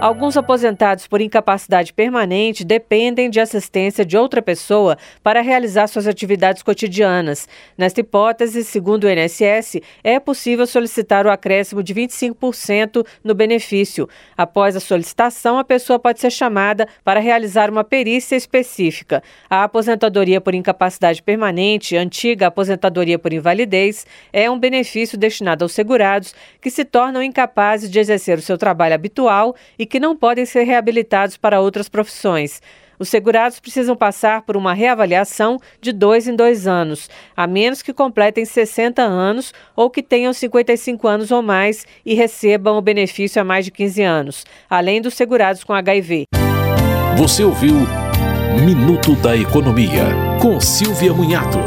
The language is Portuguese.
Alguns aposentados por incapacidade permanente dependem de assistência de outra pessoa para realizar suas atividades cotidianas. Nesta hipótese, segundo o INSS, é possível solicitar o acréscimo de 25% no benefício. Após a solicitação, a pessoa pode ser chamada para realizar uma perícia específica. A aposentadoria por incapacidade permanente, antiga aposentadoria por invalidez, é um benefício destinado aos segurados que se tornam incapazes de exercer o seu trabalho habitual e que não podem ser reabilitados para outras profissões. Os segurados precisam passar por uma reavaliação de dois em dois anos, a menos que completem 60 anos ou que tenham 55 anos ou mais e recebam o benefício há mais de 15 anos, além dos segurados com HIV. Você ouviu Minuto da Economia, com Silvia Munhato.